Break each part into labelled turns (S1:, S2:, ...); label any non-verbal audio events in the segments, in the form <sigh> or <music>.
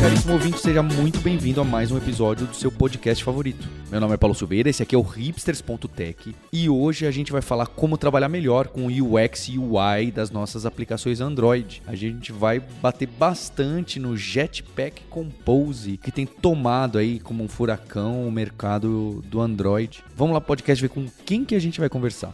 S1: Caríssimo ouvinte, seja muito bem-vindo a mais um episódio do seu podcast favorito. Meu nome é Paulo Silveira, esse aqui é o hipsters.tech e hoje a gente vai falar como trabalhar melhor com o UX e UI das nossas aplicações Android. A gente vai bater bastante no Jetpack Compose, que tem tomado aí como um furacão o mercado do Android. Vamos lá, podcast, ver com quem que a gente vai conversar.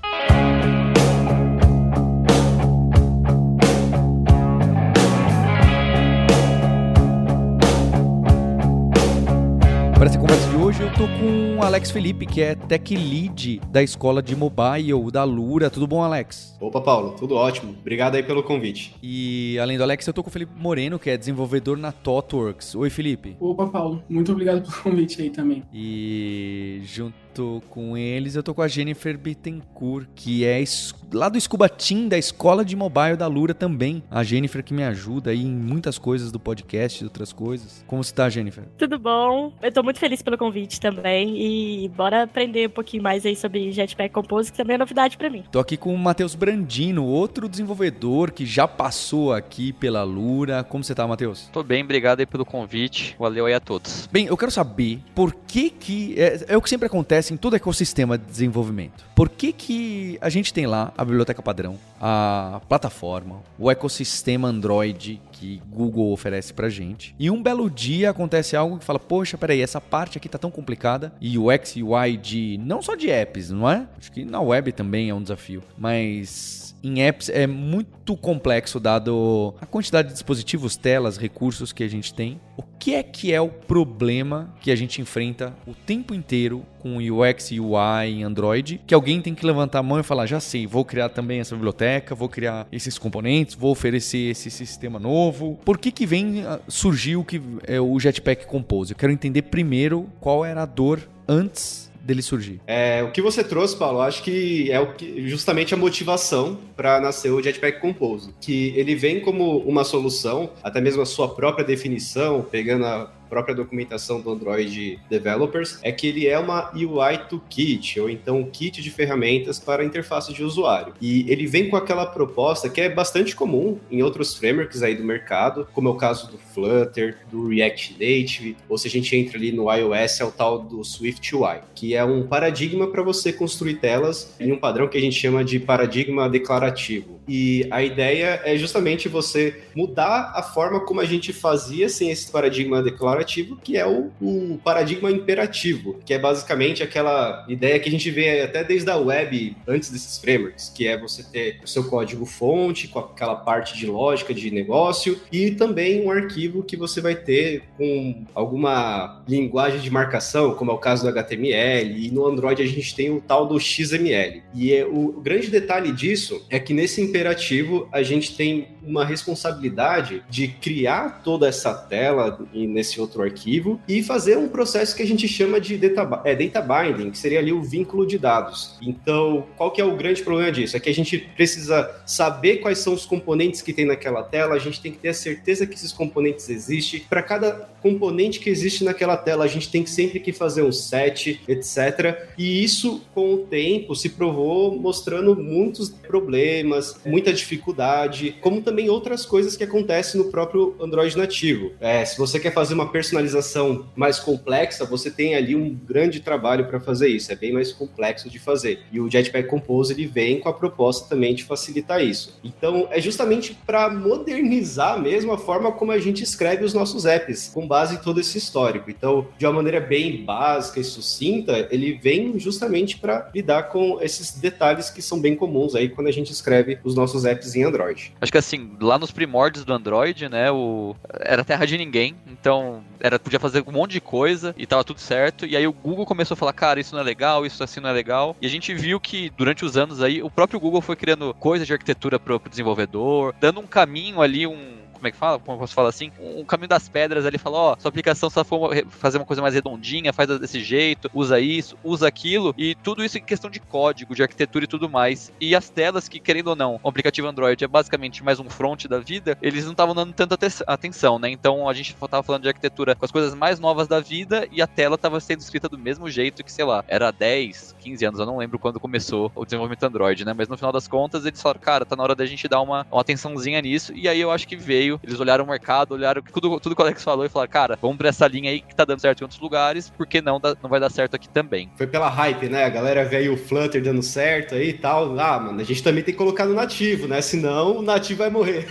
S1: Para essa conversa de hoje, eu tô com o Alex Felipe, que é Tech Lead da escola de mobile da Lura. Tudo bom, Alex?
S2: Opa, Paulo, tudo ótimo. Obrigado aí pelo convite.
S1: E além do Alex, eu tô com o Felipe Moreno, que é desenvolvedor na ThoughtWorks. Oi, Felipe.
S3: Opa, Paulo, muito obrigado pelo <laughs> convite aí também.
S1: E junto com eles, eu tô com a Jennifer Bittencourt, que é lá do Scuba Team da escola de mobile da Lura também. A Jennifer que me ajuda aí em muitas coisas do podcast e outras coisas. Como está, Jennifer?
S4: Tudo bom. Eu tô muito feliz pelo convite também e bora aprender um pouquinho mais aí sobre Jetpack Compose, que também é novidade para mim.
S1: Tô aqui com o Matheus Brandino, outro desenvolvedor que já passou aqui pela Lura. Como você tá, Matheus?
S5: Tô bem, obrigado aí pelo convite. Valeu aí a todos.
S1: Bem, eu quero saber por que que é, é o que sempre acontece em todo ecossistema de desenvolvimento. Por que que a gente tem lá a biblioteca padrão, a plataforma, o ecossistema Android que Google oferece pra gente. E um belo dia acontece algo que fala: "Poxa, peraí, essa parte aqui tá tão complicada". E o X e UI de não só de apps, não é? Acho que na web também é um desafio, mas em apps é muito complexo dado a quantidade de dispositivos, telas, recursos que a gente tem. O que é que é o problema que a gente enfrenta o tempo inteiro com UX e UI em Android? Que alguém tem que levantar a mão e falar: já sei, vou criar também essa biblioteca, vou criar esses componentes, vou oferecer esse sistema novo. Por que que vem surgiu que é o Jetpack Compose? Eu quero entender primeiro qual era a dor antes dele surgir?
S2: É, o que você trouxe, Paulo, acho que é o que, justamente a motivação para nascer o Jetpack Compose, que ele vem como uma solução, até mesmo a sua própria definição, pegando a própria documentação do Android Developers, é que ele é uma UI Toolkit, ou então um kit de ferramentas para interface de usuário. E ele vem com aquela proposta que é bastante comum em outros frameworks aí do mercado, como é o caso do Flutter, do React Native, ou se a gente entra ali no iOS, é o tal do Swift UI, que é um paradigma para você construir telas em um padrão que a gente chama de paradigma declarativo. E a ideia é justamente você mudar a forma como a gente fazia sem esse paradigma declarativo, que é o, o, paradigma imperativo, que é basicamente aquela ideia que a gente vê até desde a web, antes desses frameworks, que é você ter o seu código fonte, com aquela parte de lógica de negócio, e também um arquivo que você vai ter com alguma linguagem de marcação, como é o caso do HTML, e no Android a gente tem o tal do XML. E é, o, grande detalhe disso é que nesse imperativo a gente tem uma responsabilidade de criar toda essa tela nesse outro arquivo e fazer um processo que a gente chama de data, é, data binding, que seria ali o vínculo de dados. Então, qual que é o grande problema disso? É que a gente precisa saber quais são os componentes que tem naquela tela, a gente tem que ter a certeza que esses componentes existem. Para cada componente que existe naquela tela, a gente tem que sempre que fazer um set, etc. E isso, com o tempo, se provou mostrando muitos problemas, muita dificuldade, como também outras coisas que acontecem no próprio Android nativo. É, se você quer fazer uma personalização mais complexa, você tem ali um grande trabalho para fazer isso, é bem mais complexo de fazer. E o Jetpack Compose ele vem com a proposta também de facilitar isso. Então, é justamente para modernizar mesmo a forma como a gente escreve os nossos apps, com base em todo esse histórico. Então, de uma maneira bem básica e sucinta, ele vem justamente para lidar com esses detalhes que são bem comuns aí quando a gente escreve os nossos apps em Android.
S5: Acho que assim, lá nos primórdios do Android, né, o... era terra de ninguém, então era podia fazer um monte de coisa e tava tudo certo. E aí o Google começou a falar, cara, isso não é legal, isso assim não é legal. E a gente viu que durante os anos aí, o próprio Google foi criando coisas de arquitetura para o desenvolvedor, dando um caminho ali, um como é que fala? Como eu posso falar assim? Um caminho das pedras ali, fala, ó, sua aplicação só for fazer uma coisa mais redondinha, faz desse jeito, usa isso, usa aquilo, e tudo isso em questão de código, de arquitetura e tudo mais. E as telas que, querendo ou não, o aplicativo Android é basicamente mais um front da vida, eles não estavam dando tanta atenção, né? Então a gente tava falando de arquitetura com as coisas mais novas da vida e a tela estava sendo escrita do mesmo jeito que, sei lá, era 10, 15 anos, eu não lembro quando começou o desenvolvimento Android, né? Mas no final das contas eles falaram, cara, tá na hora da gente dar uma, uma atençãozinha nisso. E aí eu acho que veio, eles olharam o mercado, olharam tudo, tudo que o Alex falou e falaram, cara, vamos pra essa linha aí que tá dando certo em outros lugares, porque não, dá, não vai dar certo aqui também.
S2: Foi pela hype, né? A galera vê aí o Flutter dando certo aí e tal. Ah, mano, a gente também tem que colocar no nativo, né? Senão o nativo vai morrer.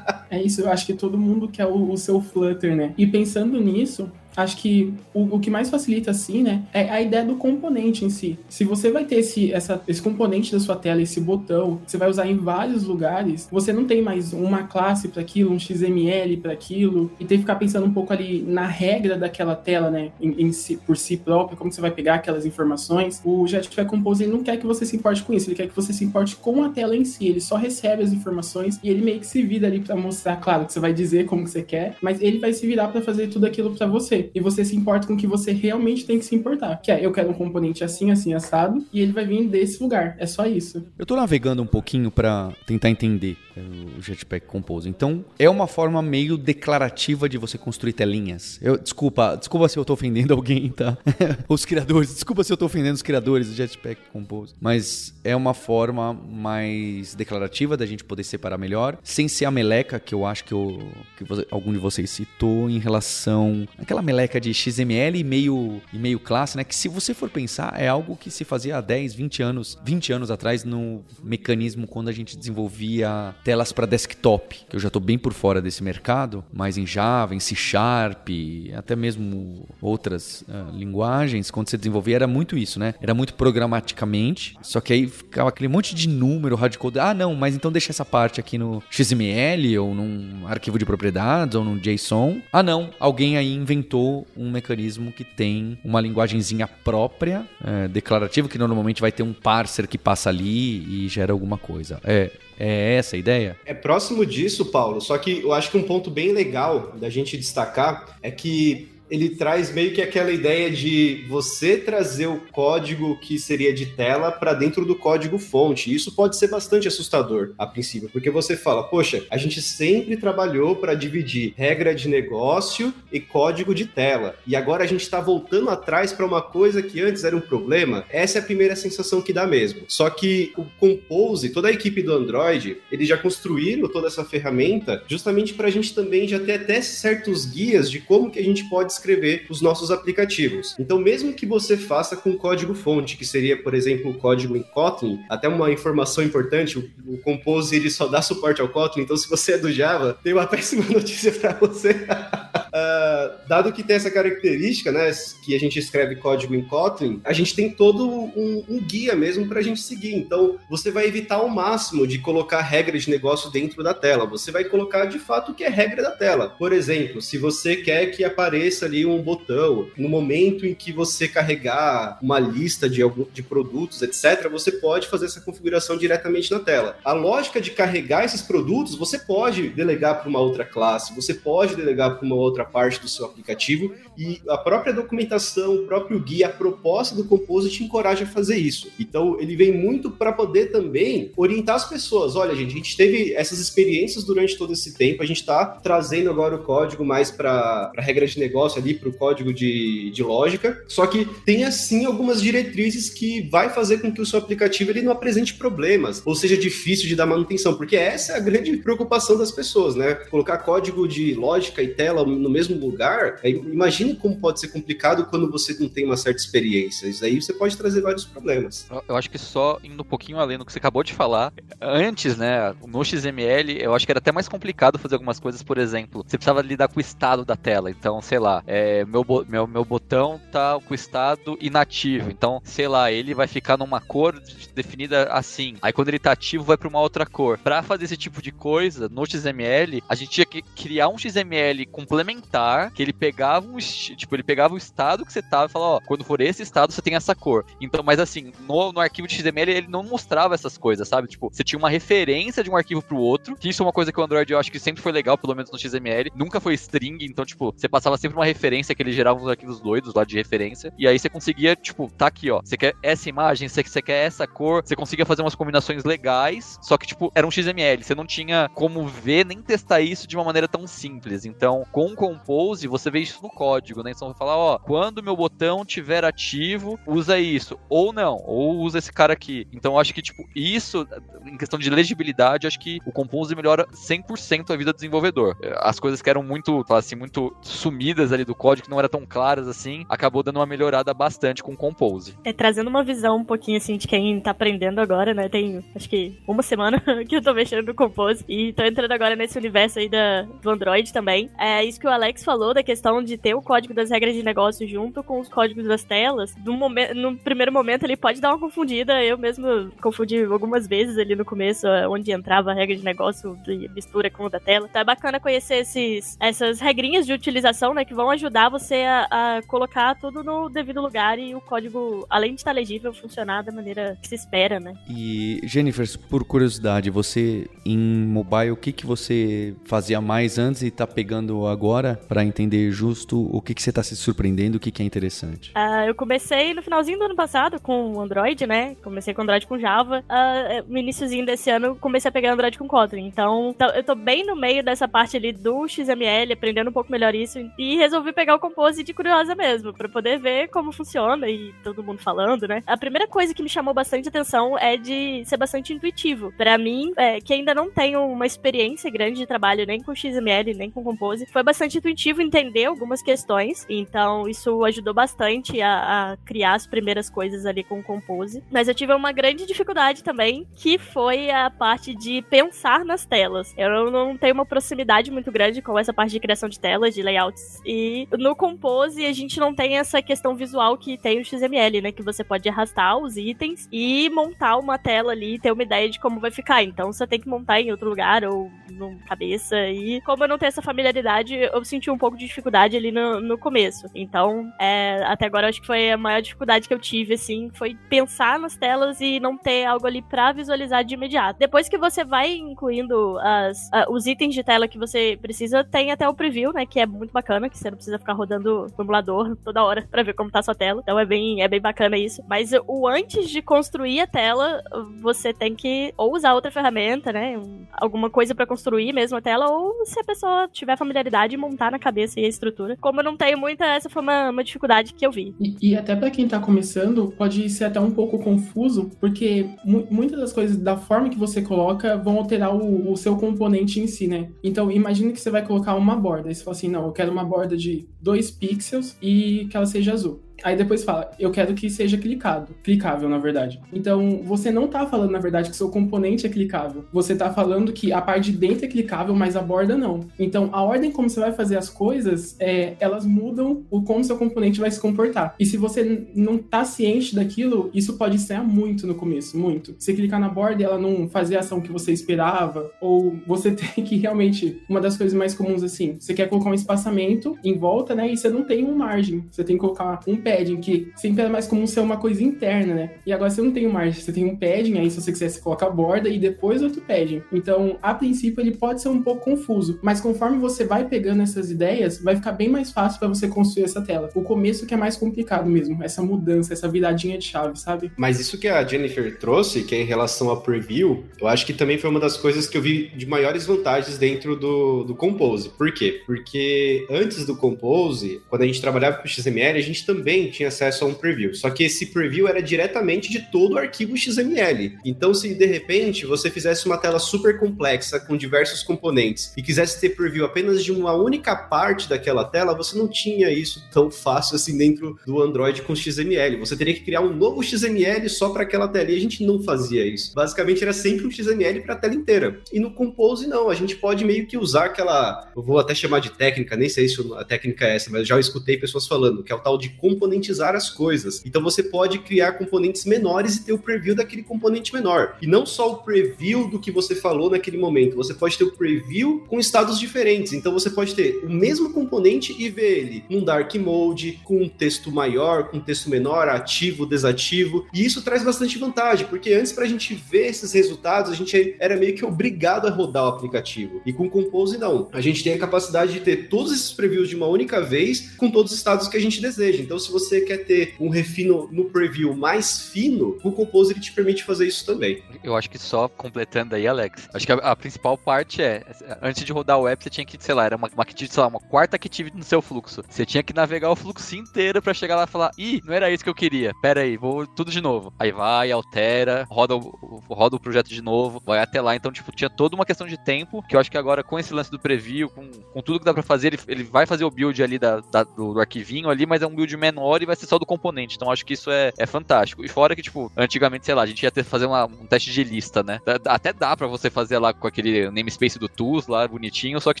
S3: É isso, eu acho que todo mundo quer o, o seu Flutter, né? E pensando nisso, acho que o, o, que mais facilita, assim, né, é a ideia do componente em si. Se você vai ter esse, essa, esse componente da sua tela, esse botão, você vai usar em vários lugares, você não tem mais uma classe para aquilo, um XML para aquilo, e tem que ficar pensando um pouco ali na regra daquela tela, né, em, em si, por si próprio, como você vai pegar aquelas informações. O Jetpack Compose ele não quer que você se importe com isso, ele quer que você se importe com a tela em si. Ele só recebe as informações e ele meio que se vira ali para mostrar, claro, que você vai dizer como que você quer, mas ele vai se virar para fazer tudo aquilo para você e você se importa com o que você realmente tem que se importar. Que é, eu quero um componente assim, assim, assado, e ele vai vir desse lugar. É só isso.
S1: Eu tô navegando um pouquinho para tentar entender o Jetpack Compose. Então, é uma forma meio declarativa de você construir telinhas. Eu, desculpa, desculpa se eu tô ofendendo <laughs> alguém, tá? <laughs> os criadores, desculpa se eu tô ofendendo os criadores do Jetpack Compose. Mas é uma forma mais declarativa da gente poder separar melhor, sem ser a meleca que eu acho que, eu, que você, algum de vocês citou em relação meleca meleca de XML e meio, e meio classe, né? Que se você for pensar, é algo que se fazia há 10, 20 anos, 20 anos atrás no mecanismo quando a gente desenvolvia telas para desktop, que eu já estou bem por fora desse mercado, mas em Java, em C Sharp, até mesmo outras uh, linguagens, quando você desenvolvia era muito isso, né? Era muito programaticamente, só que aí ficava aquele monte de número, hardcode. Ah, não, mas então deixa essa parte aqui no XML ou num arquivo de propriedades ou num JSON. Ah, não, alguém aí inventou um mecanismo que tem uma linguagemzinha própria, é, declarativa, que normalmente vai ter um parser que passa ali e gera alguma coisa. É, é essa a ideia?
S2: É próximo disso, Paulo. Só que eu acho que um ponto bem legal da gente destacar é que ele traz meio que aquela ideia de você trazer o código que seria de tela para dentro do código fonte. Isso pode ser bastante assustador a princípio, porque você fala, poxa, a gente sempre trabalhou para dividir regra de negócio e código de tela. E agora a gente está voltando atrás para uma coisa que antes era um problema. Essa é a primeira sensação que dá mesmo. Só que o Compose, toda a equipe do Android, eles já construíram toda essa ferramenta justamente para a gente também já ter até certos guias de como que a gente pode escrever os nossos aplicativos. Então, mesmo que você faça com código fonte, que seria, por exemplo, o código em Kotlin, até uma informação importante, o, o Compose ele só dá suporte ao Kotlin, então se você é do Java, tem uma <laughs> péssima notícia para você. uh, <laughs> dado que tem essa característica, né, que a gente escreve código em Kotlin, a gente tem todo um, um guia mesmo para a gente seguir. Então, você vai evitar ao máximo de colocar regra de negócio dentro da tela. Você vai colocar de fato o que é regra da tela. Por exemplo, se você quer que apareça ali um botão. No momento em que você carregar uma lista de, de produtos, etc., você pode fazer essa configuração diretamente na tela. A lógica de carregar esses produtos, você pode delegar para uma outra classe, você pode delegar para uma outra parte do seu aplicativo e a própria documentação, o próprio guia, a proposta do Composite encoraja a fazer isso. Então, ele vem muito para poder também orientar as pessoas. Olha, gente, a gente teve essas experiências durante todo esse tempo, a gente está trazendo agora o código mais para regra de negócio ali para o código de, de lógica, só que tem assim algumas diretrizes que vai fazer com que o seu aplicativo ele não apresente problemas, ou seja difícil de dar manutenção, porque essa é a grande preocupação das pessoas, né? Colocar código de lógica e tela no mesmo lugar, imagine como pode ser complicado quando você não tem uma certa experiência. Isso aí você pode trazer vários problemas.
S5: Eu acho que só indo um pouquinho além do que você acabou de falar, antes, né, no XML, eu acho que era até mais complicado fazer algumas coisas, por exemplo, você precisava lidar com o estado da tela. Então, sei lá, é, meu, meu, meu botão tá com o estado inativo. Então, sei lá, ele vai ficar numa cor definida assim. Aí quando ele tá ativo, vai para uma outra cor. Para fazer esse tipo de coisa, no XML, a gente tinha que criar um XML complementar que ele pegava um tipo, ele pegava o estado que você tava e falava, ó, quando for esse estado você tem essa cor. Então, mas assim, no, no arquivo de XML ele não mostrava essas coisas, sabe? Tipo, você tinha uma referência de um arquivo pro outro, que isso é uma coisa que o Android eu acho que sempre foi legal, pelo menos no XML. Nunca foi string, então, tipo, você passava sempre uma referência que ele gerava uns arquivos doidos lá de referência. E aí você conseguia, tipo, tá aqui, ó. Você quer essa imagem, você, quer essa cor, você conseguia fazer umas combinações legais, só que, tipo, era um XML. Você não tinha como ver nem testar isso de uma maneira tão simples. Então, com o Compose, você vê isso no código, né? Então, você fala, ó, quando meu botão tiver ativo, usa isso. Ou não, ou usa esse cara aqui. Então, eu acho que, tipo, isso, em questão de legibilidade, acho que o Compose melhora 100% a vida do desenvolvedor. As coisas que eram muito, assim, muito sumidas ali do código, que não eram tão claras assim, acabou dando uma melhorada bastante com o Compose.
S4: É, trazendo uma visão um pouquinho, assim, de quem tá aprendendo agora, né? Tem, acho que, uma semana <laughs> que eu tô mexendo no Compose e tô entrando agora nesse universo aí da, do Android também. É isso que o Alex falou da questão de ter o código das regras de negócio junto com os códigos das telas. No, momento, no primeiro momento ele pode dar uma confundida. Eu mesmo confundi algumas vezes ali no começo, onde entrava a regra de negócio de mistura com o da tela. Então é bacana conhecer esses, essas regrinhas de utilização, né, que vão ajudar você a, a colocar tudo no devido lugar e o código, além de estar legível, funcionar da maneira que se espera, né?
S1: E Jennifer, por curiosidade, você em mobile, o que que você fazia mais antes e tá pegando agora para entender justo o que que você tá se surpreendendo, o que que é interessante?
S4: Uh, eu comecei no finalzinho do ano passado com o Android, né? Comecei com Android com Java. Uh, no iníciozinho desse ano comecei a pegar Android com Kotlin. Então, eu tô bem no meio dessa parte ali do XML, aprendendo um pouco melhor isso e resolvi pegar o Compose de curiosa mesmo, para poder ver como funciona e todo mundo falando, né? A primeira coisa que me chamou bastante atenção é de ser bastante intuitivo. Para mim, é, que ainda não tenho uma experiência grande de trabalho nem com XML, nem com Compose, foi bastante intuitivo entender algumas questões. Então, isso ajudou bastante a, a criar as primeiras coisas ali com Compose. Mas eu tive uma grande dificuldade também, que foi a parte de pensar nas telas. Eu não tenho uma proximidade muito grande com essa parte de criação de telas, de layouts. E no Compose a gente não tem essa questão visual que tem o XML, né? Que você pode arrastar os itens e montar uma tela ali e ter uma ideia de como vai ficar. Então você tem que montar em outro lugar ou no cabeça. E como eu não tenho essa familiaridade, eu senti um pouco de dificuldade ali no, no começo. Então, é, até agora acho que foi a maior dificuldade que eu tive, assim, foi pensar nas telas e não ter algo ali pra visualizar de imediato. Depois que você vai incluindo as, os itens de tela que você precisa, tem até o preview, né? Que é muito bacana, que você não precisa ficar rodando o emulador toda hora pra ver como tá a sua tela. Então é bem, é bem bacana isso. Mas o antes de construir a tela, você tem que ou usar outra ferramenta, né? Alguma coisa para construir mesmo a tela, ou se a pessoa tiver familiaridade, montar na cabeça e a estrutura. Como eu não tenho muita, essa foi uma, uma dificuldade que eu vi.
S3: E, e até para quem tá começando, pode ser até um pouco confuso, porque muitas das coisas, da forma que você coloca, vão alterar o, o seu componente em si, né? Então, imagine que você vai colocar uma borda. Aí você fala assim, não, eu quero uma borda de 2 pixels e que ela seja azul. Aí depois fala, eu quero que seja clicado, clicável, na verdade. Então, você não tá falando, na verdade, que seu componente é clicável. Você tá falando que a parte de dentro é clicável, mas a borda não. Então, a ordem como você vai fazer as coisas, é, elas mudam o como seu componente vai se comportar. E se você não tá ciente daquilo, isso pode ser muito no começo, muito. Você clicar na borda e ela não fazer a ação que você esperava, ou você <laughs> tem que realmente, uma das coisas mais comuns assim, você quer colocar um espaçamento em volta, né, e você não tem uma margem. Você tem que colocar um padding, que sempre é mais comum ser uma coisa interna, né? E agora você não tem um margem, você tem um padding, aí se você quiser, você coloca a borda e depois outro padding. Então, a princípio, ele pode ser um pouco confuso, mas conforme você vai pegando essas ideias, vai ficar bem mais fácil para você construir essa tela. O começo que é mais complicado mesmo, essa mudança, essa viradinha de chave, sabe?
S2: Mas isso que a Jennifer trouxe, que é em relação a preview, eu acho que também foi uma das coisas que eu vi de maiores vantagens dentro do, do Compose. Por quê? Porque antes do Compose, quando a gente trabalhava com XML, a gente também tinha acesso a um preview. Só que esse preview era diretamente de todo o arquivo XML. Então, se de repente você fizesse uma tela super complexa com diversos componentes e quisesse ter preview apenas de uma única parte daquela tela, você não tinha isso tão fácil assim dentro do Android com XML. Você teria que criar um novo XML só para aquela tela e a gente não fazia isso. Basicamente era sempre um XML para a tela inteira. E no Compose não, a gente pode meio que usar aquela, eu vou até chamar de técnica, nem sei se a técnica é essa, mas já escutei pessoas falando que é o tal de componente componentizar as coisas. Então você pode criar componentes menores e ter o preview daquele componente menor. E não só o preview do que você falou naquele momento, você pode ter o preview com estados diferentes. Então você pode ter o mesmo componente e ver ele num dark mode, com um texto maior, com um texto menor, ativo, desativo. E isso traz bastante vantagem, porque antes para a gente ver esses resultados, a gente era meio que obrigado a rodar o aplicativo. E com o Compose não. A gente tem a capacidade de ter todos esses previews de uma única vez com todos os estados que a gente deseja. Então se você quer ter um refino no preview mais fino, o Compose ele te permite fazer isso também.
S5: Eu acho que só completando aí, Alex, acho que a, a principal parte é, antes de rodar o app, você tinha que, sei lá, era uma, uma, sei lá, uma quarta activity no seu fluxo. Você tinha que navegar o fluxo inteiro para chegar lá e falar, ih, não era isso que eu queria. Pera aí, vou tudo de novo. Aí vai, altera, roda o, roda o projeto de novo, vai até lá. Então, tipo, tinha toda uma questão de tempo, que eu acho que agora com esse lance do preview, com, com tudo que dá para fazer, ele, ele vai fazer o build ali da, da do, do, arquivinho ali, mas é um build menor e vai ser só do componente. Então, acho que isso é, é fantástico. E fora que, tipo, antigamente, sei lá, a gente ia ter que fazer uma, um teste de lista, né? Até dá para você fazer lá com aquele namespace do Tools lá, bonitinho, só que,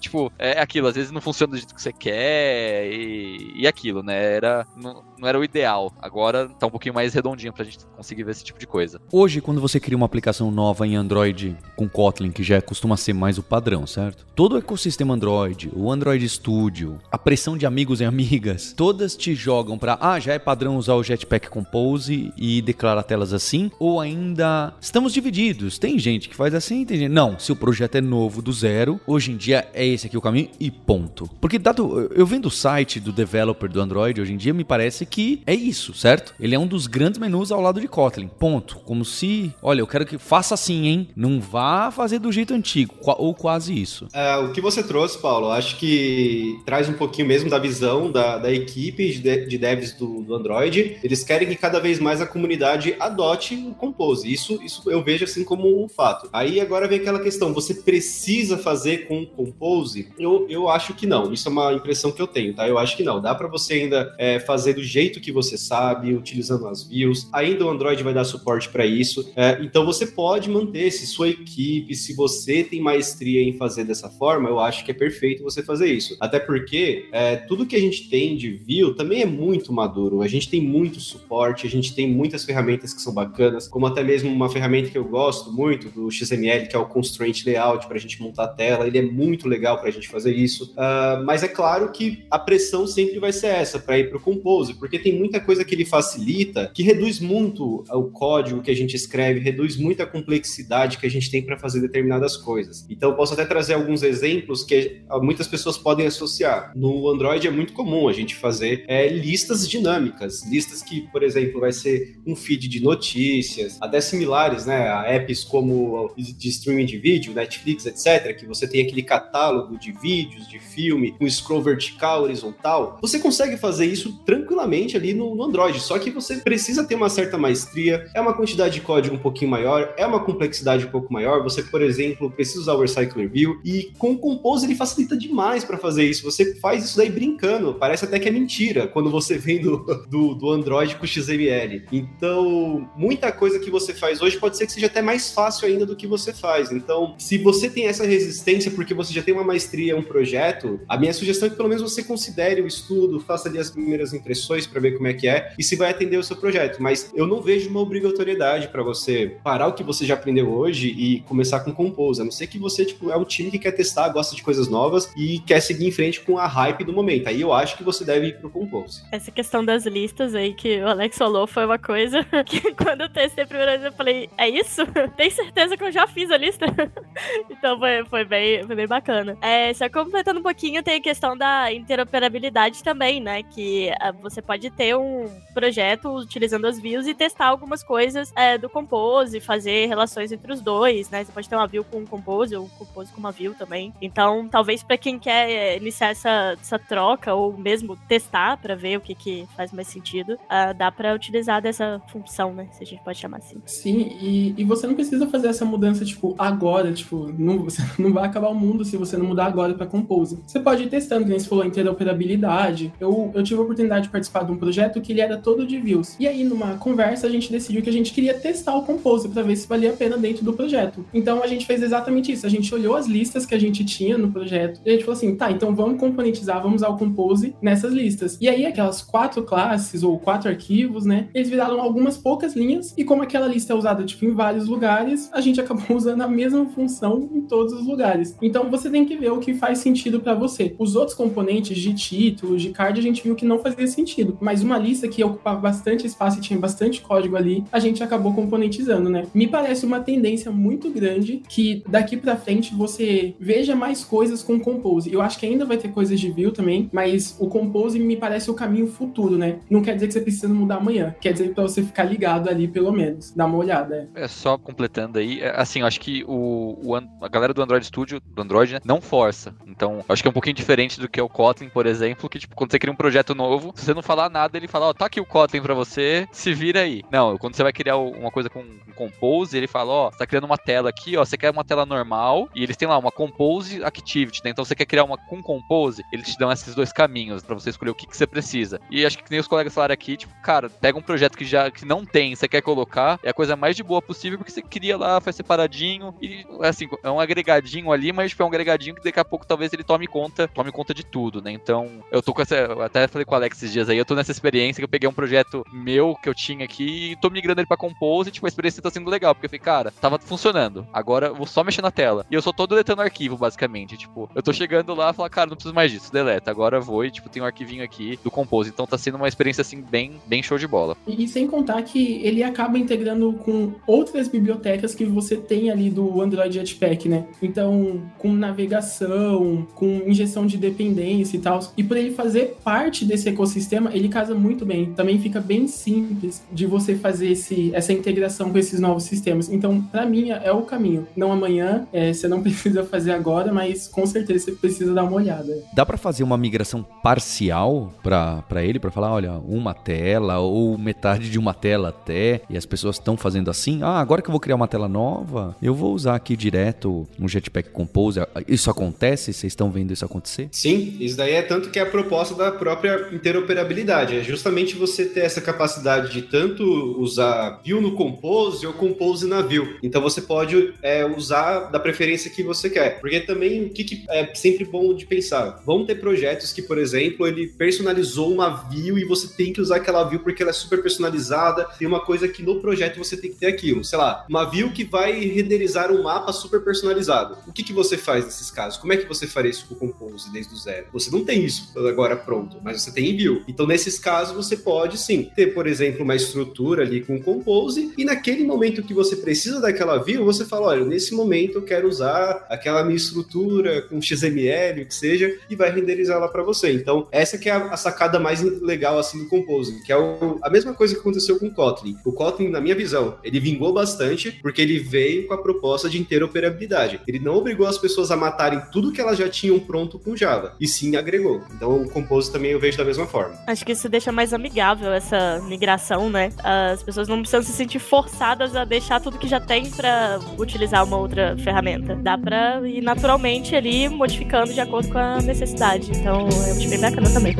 S5: tipo, é aquilo, às vezes não funciona do jeito que você quer e, e aquilo, né? Era, não, não era o ideal. Agora tá um pouquinho mais redondinho pra gente conseguir ver esse tipo de coisa.
S1: Hoje, quando você cria uma aplicação nova em Android com Kotlin, que já costuma ser mais o padrão, certo? Todo o ecossistema Android, o Android Studio, a pressão de amigos e amigas, todas te jogam pra, ah, já é padrão usar o Jetpack Compose e declarar telas assim, ou ainda estamos divididos. Tem gente que faz assim, tem gente. Não, se o projeto é novo do zero, hoje em dia é esse aqui o caminho e ponto. Porque dado, eu vendo o site do developer do Android, hoje em dia me parece que é isso, certo? Ele é um dos grandes menus ao lado de Kotlin. Ponto. Como se, olha, eu quero que faça assim, hein? Não vá fazer do jeito antigo, ou quase isso.
S2: É, o que você trouxe, Paulo, acho que traz um pouquinho mesmo da visão da, da equipe de, de devs do, do, Android. Eles querem que cada vez mais a comunidade adote o Compose. Isso, isso eu vejo assim como um fato. Aí agora vem aquela questão: você precisa fazer com o Compose? Eu, eu acho que não. Isso é uma impressão que eu tenho, tá? Eu acho que não. Dá para você ainda é, fazer do jeito que você sabe, utilizando as views. Ainda o Android vai dar suporte para isso. É, então você pode manter, se sua equipe, se você tem maestria em fazer dessa forma, eu acho que é perfeito você fazer isso. Até porque é, tudo que a gente tem de view também é muito maduro. A gente tem muito suporte, a gente tem muitas ferramentas que são bacanas, como até mesmo uma ferramenta que eu gosto muito do XML, que é o Constraint Layout, para a gente montar a tela. Ele é muito legal para a gente fazer isso. Uh, mas é claro que a pressão sempre vai ser essa para ir para o Compose, porque tem muita coisa que ele facilita que reduz muito o código que a gente escreve, reduz muito a complexidade que a gente tem para fazer determinadas coisas. Então, posso até trazer alguns exemplos que muitas pessoas podem associar. No Android é muito comum a gente fazer é, listas dinâmicas, listas que, por exemplo, vai ser um feed de notícias, até similares, né, a apps como de streaming de vídeo, Netflix, etc., que você tem aquele catálogo de vídeos, de filme, com scroll vertical, horizontal. Você consegue fazer isso tranquilamente ali no, no Android, só que você precisa ter uma certa maestria, é uma quantidade de código um pouquinho maior, é uma complexidade um pouco maior. Você, por exemplo, precisa usar o Recycler View e com o Compose ele facilita demais para fazer isso. Você faz isso daí brincando, parece até que é mentira quando você vem do, do, do Android com XML. Então, muita coisa que você faz hoje pode ser que seja até mais fácil ainda do que você faz. Então, se você tem essa resistência porque você já tem uma maestria, um projeto, a minha sugestão é que pelo menos você considere o estudo, faça ali as primeiras impressões para ver como é que é e se vai atender o seu projeto. Mas eu não vejo uma obrigatoriedade para você parar o que você já aprendeu hoje e começar com Compose. A não ser que você tipo, é um time que quer testar, gosta de coisas novas e quer seguir em frente com a hype do momento. Aí eu acho que você deve ir pro Compose.
S4: Essa questão das listas aí que o Alex falou foi uma coisa <laughs> que quando eu testei a primeira vez eu falei, é isso? <laughs> Tem certeza que eu já fiz a lista? <laughs> então foi, foi, bem, foi bem bacana. É, só completando um pouquinho, tem a questão da interoperabilidade também, né? Que uh, você pode ter um projeto utilizando as views e testar algumas coisas é, do Compose, fazer relações entre os dois, né? Você pode ter uma view com o Compose ou Compose com uma view também. Então, talvez para quem quer é, iniciar essa, essa troca ou mesmo testar para ver o que, que faz mais sentido, uh, dá para utilizar dessa função, né? Se a gente pode chamar assim.
S3: Sim, e, e você não precisa fazer essa mudança, tipo, agora, tipo, não, você <laughs> não vai acabar o mundo se você não mudar agora para Compose. Você pode ir testando, como você falou, interoperabilidade. Eu, eu tive a oportunidade de participar de um projeto que ele era todo de views. E aí, numa conversa, a gente decidiu que a gente queria testar o Compose para ver se valia a pena dentro do projeto. Então a gente fez exatamente isso. A gente olhou as listas que a gente tinha no projeto e a gente falou assim: tá, então vamos componentizar, vamos usar o Compose nessas listas. E aí, aquelas quatro classes ou quatro arquivos, né? Eles viraram algumas poucas linhas e como aquela lista é usada tipo, em vários lugares, a gente acabou <laughs> usando a mesma função em todos os lugares. Então você tem que ver o que faz sentido para você. Os outros componentes de título, de card, a gente viu que não fazia sentido. Mas uma lista que ocupava bastante espaço e tinha bastante código ali, a gente acabou componentizando, né? Me parece uma tendência muito grande que daqui para frente você veja mais coisas com Compose. Eu acho que ainda vai ter coisas de Vue também, mas o Compose me parece o caminho futuro, né? Não quer dizer que você precisa mudar amanhã, quer dizer para você ficar ligado ali pelo menos, dar uma olhada.
S5: É, é só completando aí, é, assim, eu acho que o, o, a galera do Android Studio, do Android, né, não força. Então, acho que é um pouquinho diferente do que é o Kotlin, por exemplo, que tipo, quando você cria um projeto novo, se você não falar nada, ele fala, ó, oh, tá aqui o Kotlin para você, se vira aí. Não, quando você vai criar uma coisa com um Compose, ele fala, ó, oh, você tá criando uma tela aqui, ó, você quer uma tela normal, e eles têm lá uma Compose Activity, né? Então você quer criar uma com Compose, eles te dão esses dois caminhos para você escolher o que, que você precisa. E acho que nem os colegas falaram aqui, tipo, cara, pega um projeto que já que não tem, você quer colocar, é a coisa mais de boa possível, porque você cria lá, faz separadinho, e assim, é um agregadinho ali, mas tipo, é um agregadinho que daqui a pouco talvez ele tome conta, tome conta de tudo, né? Então, eu tô com essa. Eu até falei com o Alex esses dias aí, tô nessa experiência que eu peguei um projeto meu que eu tinha aqui e tô migrando ele pra Compose, e tipo, a experiência tá sendo legal, porque eu falei, cara, tava funcionando. Agora eu vou só mexer na tela. E eu só tô deletando arquivo, basicamente. Tipo, eu tô chegando lá e falo, cara, não preciso mais disso, deleta. Agora eu vou e, tipo, tem um arquivinho aqui do Compose. Então tá sendo uma experiência, assim, bem, bem show de bola.
S3: E, e sem contar que ele acaba integrando com outras bibliotecas que você tem ali do Android Jetpack, né? Então, com navegação, com injeção de dependência e tal. E por ele fazer parte desse ecossistema, ele casa muito bem. Também fica bem simples de você fazer esse, essa integração com esses novos sistemas. Então, para mim, é o caminho. Não amanhã, é, você não <laughs> precisa fazer agora, mas com certeza você precisa dar uma olhada.
S1: Dá para fazer uma migração parcial para ele, para falar, olha, uma tela ou metade de uma tela até, e as pessoas estão fazendo assim, ah, agora que eu vou criar uma tela nova, eu vou usar aqui direto um Jetpack Compose. Isso acontece? Vocês estão vendo isso acontecer?
S2: Sim, isso daí é tanto que é a proposta da própria interoperabilidade, é justamente você ter essa capacidade de tanto usar Vue no Compose ou Compose na Vue. Então você pode é, usar da preferência que você quer. Porque também o que, que, é sempre bom de pensar? Vão ter projetos que, por exemplo, ele personalizou uma view e você tem que usar aquela view porque ela é super personalizada. Tem uma coisa que no projeto você tem que ter aquilo. Sei lá, uma view que vai renderizar um mapa super personalizado. O que, que você faz nesses casos? Como é que você faria isso com o Compose desde o zero? Você não tem isso agora pronto, mas você tem em view. Então, nesses casos, você pode sim ter, por exemplo, uma estrutura ali com Compose e naquele momento que você precisa daquela view, você fala: olha, nesse momento eu quero usar aquela minha estrutura com XML, o que seja, e vai renderizar lá para você. Então, essa que é a, a, sacada mais legal assim do Compose, que é o, a mesma coisa que aconteceu com o Kotlin. O Kotlin, na minha visão, ele vingou bastante porque ele veio com a proposta de interoperabilidade. Ele não obrigou as pessoas a matarem tudo que elas já tinham pronto com Java, e sim agregou. Então, o Compose também eu vejo da mesma forma.
S4: Acho que isso deixa mais amigável essa migração, né? As pessoas não precisam se sentir forçadas a deixar tudo que já tem para utilizar uma outra ferramenta. Dá para ir naturalmente ali modificando de acordo com a necessidade. Então, eu acho bem bacana também.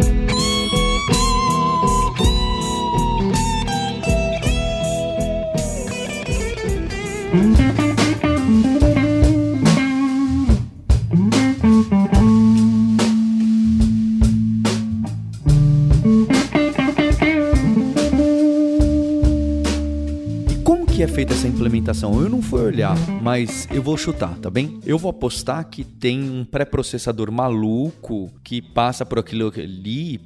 S1: é feita essa implementação? Eu não fui olhar, mas eu vou chutar, tá bem? Eu vou apostar que tem um pré-processador maluco que passa por aquilo ali,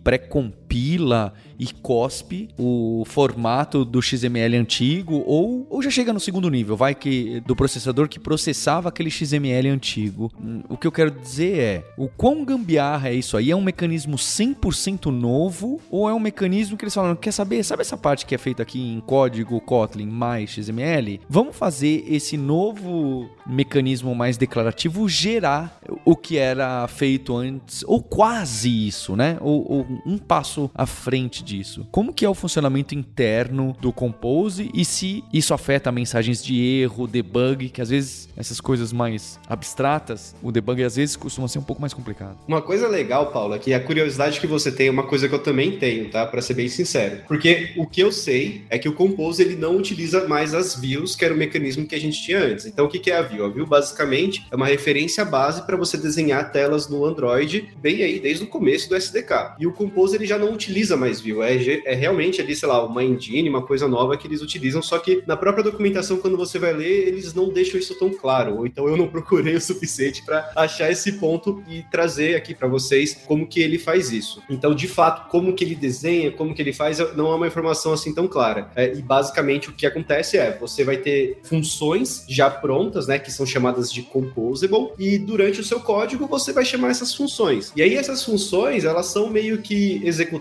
S1: pré-compila e cospe o formato do XML antigo ou, ou já chega no segundo nível, vai que do processador que processava aquele XML antigo. O que eu quero dizer é, o quão gambiarra é isso aí? É um mecanismo 100% novo ou é um mecanismo que eles falam, quer saber? Sabe essa parte que é feita aqui em código Kotlin mais XML? Vamos fazer esse novo mecanismo mais declarativo gerar o que era feito antes, ou quase isso, né? Ou, ou um passo passo à frente disso. Como que é o funcionamento interno do Compose e se isso afeta mensagens de erro, debug, que às vezes essas coisas mais abstratas, o debug às vezes costuma ser um pouco mais complicado.
S2: Uma coisa legal, Paulo, é que a curiosidade que você tem é uma coisa que eu também tenho, tá? Para ser bem sincero. Porque o que eu sei é que o Compose ele não utiliza mais as views, que era o mecanismo que a gente tinha antes. Então, o que é a view? A view basicamente é uma referência base para você desenhar telas no Android, bem aí desde o começo do SDK. E o Compose ele já não utiliza mais view, é, é realmente ali, sei lá, uma engine, uma coisa nova que eles utilizam, só que na própria documentação, quando você vai ler, eles não deixam isso tão claro, ou então eu não <laughs> procurei o suficiente para achar esse ponto e trazer aqui para vocês como que ele faz isso. Então, de fato, como que ele desenha, como que ele faz, não é uma informação assim tão clara. É, e basicamente o que acontece é, você vai ter funções já prontas, né, que são chamadas de composable, e durante o seu código você vai chamar essas funções. E aí essas funções, elas são meio que executadas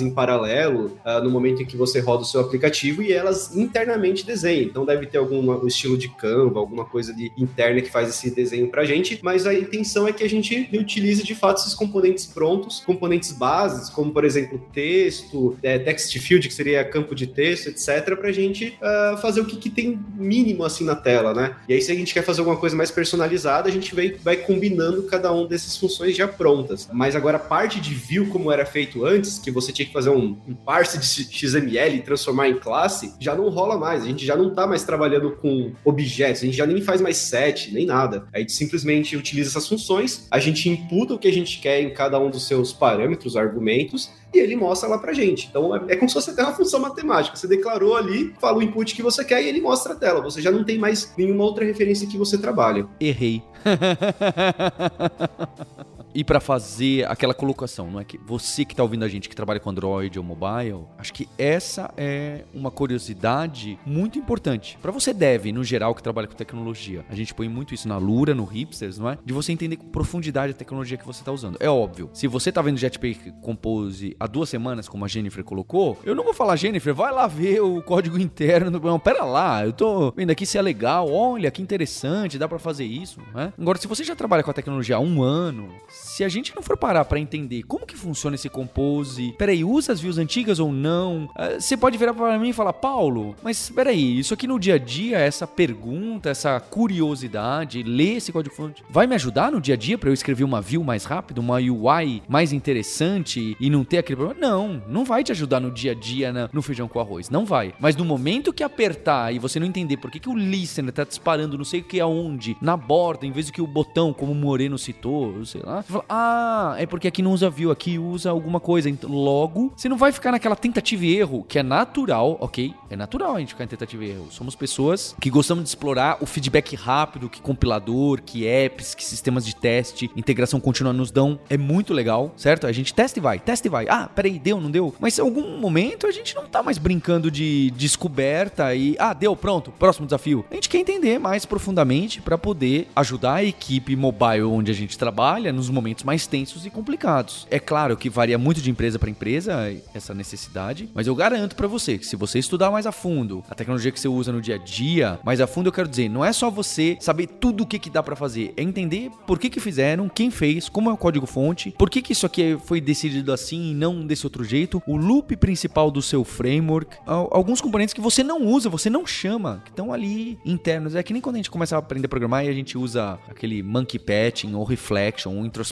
S2: em paralelo uh, no momento em que você roda o seu aplicativo e elas internamente desenham. Então deve ter algum estilo de Canva, alguma coisa de interna que faz esse desenho pra gente, mas a intenção é que a gente reutilize de fato esses componentes prontos, componentes bases, como por exemplo texto, é, text field, que seria campo de texto, etc, pra gente uh, fazer o que, que tem mínimo assim na tela, né? E aí se a gente quer fazer alguma coisa mais personalizada, a gente vai, vai combinando cada um dessas funções já prontas. Mas agora a parte de view como era feito antes, que você tinha que fazer um, um parse de XML e transformar em classe, já não rola mais. A gente já não tá mais trabalhando com objetos, a gente já nem faz mais set, nem nada. A gente simplesmente utiliza essas funções, a gente imputa o que a gente quer em cada um dos seus parâmetros, argumentos, e ele mostra lá pra gente. Então é, é como se você tem uma função matemática. Você declarou ali, fala o input que você quer e ele mostra a tela. Você já não tem mais nenhuma outra referência que você trabalha.
S1: Errei. <laughs> e para fazer aquela colocação, não é que você que está ouvindo a gente que trabalha com Android ou mobile, acho que essa é uma curiosidade muito importante. Para você deve, no geral, que trabalha com tecnologia. A gente põe muito isso na Lura, no Hipsters, não é? De você entender com profundidade a tecnologia que você está usando. É óbvio. Se você está vendo Jetpack Compose há duas semanas, como a Jennifer colocou, eu não vou falar, Jennifer, vai lá ver o código interno do. Não, pera lá, eu tô vendo aqui se é legal, olha que interessante, dá para fazer isso, né? Agora, se você já trabalha com a tecnologia há um ano, se a gente não for parar para entender como que funciona esse compose, peraí, usa as views antigas ou não, ah, você pode virar para mim e falar, Paulo, mas peraí, isso aqui no dia a dia, essa pergunta, essa curiosidade, ler esse código fonte, vai me ajudar no dia a dia para eu escrever uma view mais rápido, uma UI mais interessante e não ter aquele problema? Não, não vai te ajudar no dia a dia no feijão com arroz, não vai. Mas no momento que apertar e você não entender por que, que o listener tá disparando não sei o que aonde, na borda, em vez do que o botão, como o Moreno citou, sei lá, ah, é porque aqui não usa view, aqui usa alguma coisa. Então, logo, você não vai ficar naquela tentativa e erro, que é natural, ok? É natural a gente ficar em tentativa e erro. Somos pessoas que gostamos de explorar o feedback rápido que compilador, que apps, que sistemas de teste, integração contínua nos dão. É muito legal, certo? A gente testa e vai, testa e vai. Ah, peraí, deu, não deu? Mas em algum momento a gente não tá mais brincando de descoberta e, ah, deu, pronto, próximo desafio. A gente quer entender mais profundamente para poder ajudar a equipe mobile onde a gente trabalha nos momentos mais tensos e complicados. É claro que varia muito de empresa para empresa essa necessidade, mas eu garanto para você que se você estudar mais a fundo a tecnologia que você usa no dia a dia, mais a fundo eu quero dizer, não é só você saber tudo o que, que dá para fazer, é entender por que que fizeram, quem fez, como é o código fonte, por que que isso aqui foi decidido assim e não desse outro jeito, o loop principal do seu framework, alguns componentes que você não usa, você não chama, que estão ali internos. É que nem quando a gente começa a aprender a programar e a gente usa aquele monkey patching ou reflection ou introspection,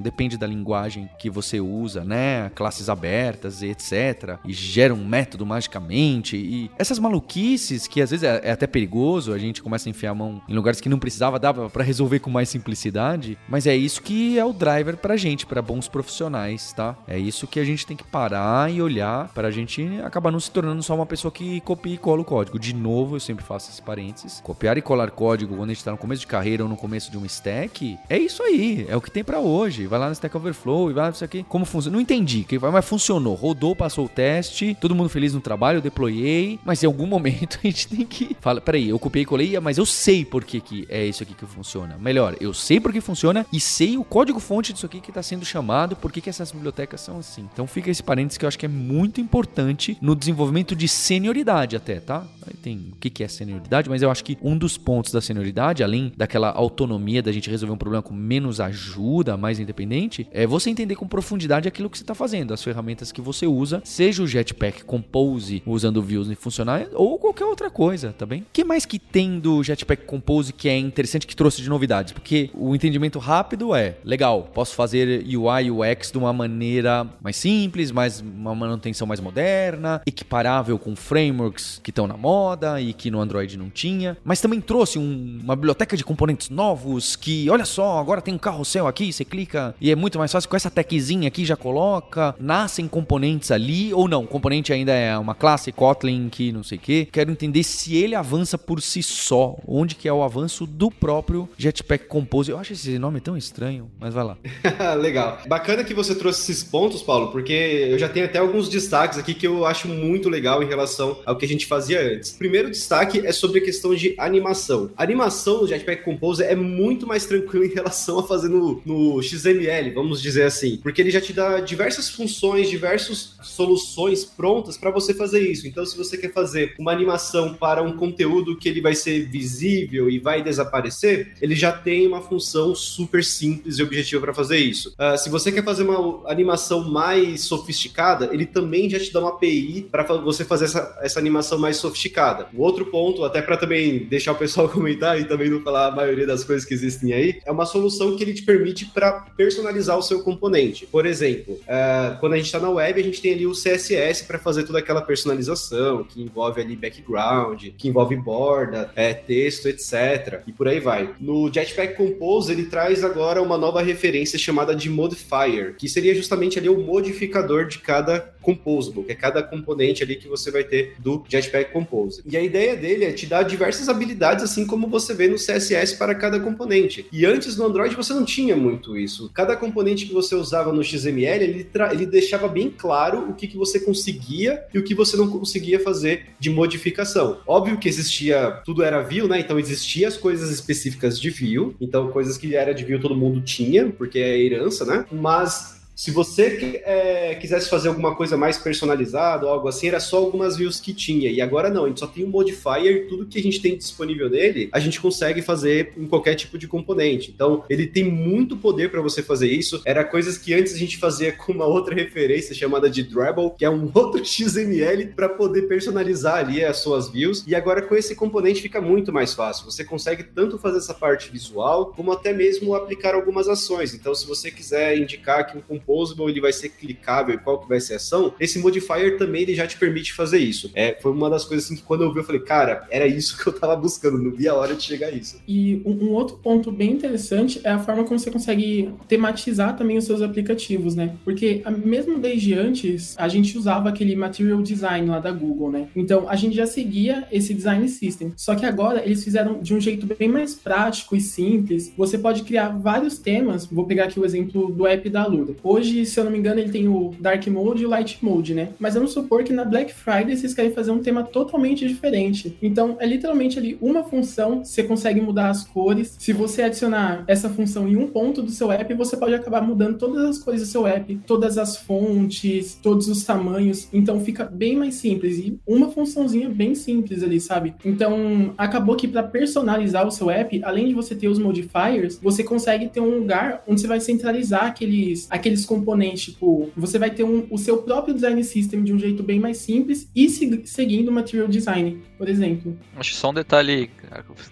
S1: depende da linguagem que você usa, né? Classes abertas e etc. E gera um método magicamente. E essas maluquices que às vezes é, é até perigoso, a gente começa a enfiar a mão em lugares que não precisava, dava para resolver com mais simplicidade. Mas é isso que é o driver pra gente, para bons profissionais, tá? É isso que a gente tem que parar e olhar pra gente acabar não se tornando só uma pessoa que copia e cola o código. De novo, eu sempre faço esse parênteses. Copiar e colar código quando a gente tá no começo de carreira ou no começo de um stack, é isso aí. É o que tem para hoje. Vai lá no Stack Overflow e vai isso aqui. Como funciona? Não entendi, mas funcionou. Rodou, passou o teste, todo mundo feliz no trabalho, eu deployei, mas em algum <laughs> momento a gente tem que. Fala, peraí, eu copiei e colei, mas eu sei por que, que é isso aqui que funciona. Melhor, eu sei por que funciona e sei o código-fonte disso aqui que está sendo chamado, por que, que essas bibliotecas são assim. Então fica esse parênteses que eu acho que é muito importante no desenvolvimento de senioridade até, tá? Tem o que, é senioridade, mas eu acho que um dos pontos da senioridade, além daquela autonomia da gente resolver um problema com menos ajuda, mais independente, é você entender com profundidade aquilo que você está fazendo, as ferramentas que você usa, seja o Jetpack Compose usando Views e funcionar, ou qualquer outra coisa, tá bem? O que mais que tem do Jetpack Compose que é interessante que trouxe de novidades? Porque o entendimento rápido é, legal, posso fazer UI UX de uma maneira mais simples, mais uma manutenção mais moderna, equiparável com frameworks que estão na moda e que no Android não tinha, mas também trouxe um, uma biblioteca de componentes novos que, olha só, agora tem um carrossel aqui, você clica e é muito mais fácil com essa techzinha aqui já coloca, nascem componentes ali ou não, componente ainda é uma classe Kotlin que não sei o que. Quero entender se ele avança por si só, onde que é o avanço do próprio Jetpack Compose. Eu acho esse nome tão estranho, mas vai lá. <laughs>
S2: legal. Bacana que você trouxe esses pontos, Paulo, porque eu já tenho até alguns destaques aqui que eu acho muito legal em relação ao que a gente fazia antes. Primeiro destaque é sobre a questão de animação. A animação do Jetpack Compose é muito mais tranquila em relação a fazer no, no XML, vamos dizer assim, porque ele já te dá diversas funções, diversas soluções prontas para você fazer isso. Então, se você quer fazer uma animação para um conteúdo que ele vai ser visível e vai desaparecer, ele já tem uma função super simples e objetiva para fazer isso. Uh, se você quer fazer uma animação mais sofisticada, ele também já te dá uma API para você fazer essa, essa animação mais sofisticada. O outro ponto, até para também deixar o pessoal <laughs> comentar e também não falar a maioria das coisas que existem aí, é uma solução que ele te permite para personalizar o seu componente. Por exemplo, uh, quando a gente está na web, a gente tem ali o CSS para fazer toda aquela personalização que envolve ali background, que envolve borda, é, texto, etc. E por aí vai. No Jetpack Compose, ele traz agora uma nova referência chamada de modifier, que seria justamente ali o modificador de cada composable, que é cada componente ali que você vai ter do Jetpack Compose. E a ideia dele é te dar diversas habilidades, assim como você vê no CSS para cada componente. E antes no Android você não tinha muito isso. Cada componente que você usava no XML, ele, ele deixava bem claro o que, que você conseguia e o que você não conseguia fazer de modificação. Óbvio que existia, tudo era view, né? Então existia as coisas específicas de view, então coisas que era de view todo mundo tinha, porque é herança, né? Mas se você é, quisesse fazer alguma coisa mais personalizada ou algo assim, era só algumas views que tinha. E agora não, a gente só tem um modifier, tudo que a gente tem disponível nele, a gente consegue fazer em qualquer tipo de componente. Então, ele tem muito poder para você fazer isso. Era coisas que antes a gente fazia com uma outra referência chamada de Drabble, que é um <laughs> outro XML para poder personalizar ali as suas views. E agora com esse componente fica muito mais fácil. Você consegue tanto fazer essa parte visual, como até mesmo aplicar algumas ações. Então, se você quiser indicar que um composable ele vai ser clicável e qual que vai ser a ação, esse modifier também ele já te permite fazer isso. É, foi uma das coisas assim que quando eu vi eu falei, cara, era isso que eu tava buscando, não vi a hora de chegar a isso.
S3: E um, um outro ponto bem interessante é a forma como você consegue tematizar também os seus aplicativos, né? Porque mesmo desde antes, a gente usava aquele material design lá da Google, né? Então a gente já seguia esse design system. Só que agora eles fizeram de um jeito bem mais prático e simples. Você pode criar vários temas. Vou pegar aqui o exemplo do app da Luda. Hoje, se eu não me engano, ele tem o Dark Mode e o Light Mode, né? Mas vamos supor que na Black Friday vocês querem fazer um tema totalmente diferente. Então, é literalmente ali uma função, você consegue mudar as cores. Se você adicionar essa função em um ponto do seu app, você pode acabar mudando todas as cores do seu app, todas as fontes, todos os tamanhos. Então, fica bem mais simples. E uma funçãozinha bem simples ali, sabe? Então, acabou que para personalizar o seu app, além de você ter os modifiers, você consegue ter um lugar onde você vai centralizar aqueles, aqueles componentes, tipo, você vai ter um, o seu próprio design system de um jeito bem mais simples e se, seguindo o material design, por exemplo.
S5: Acho só um detalhe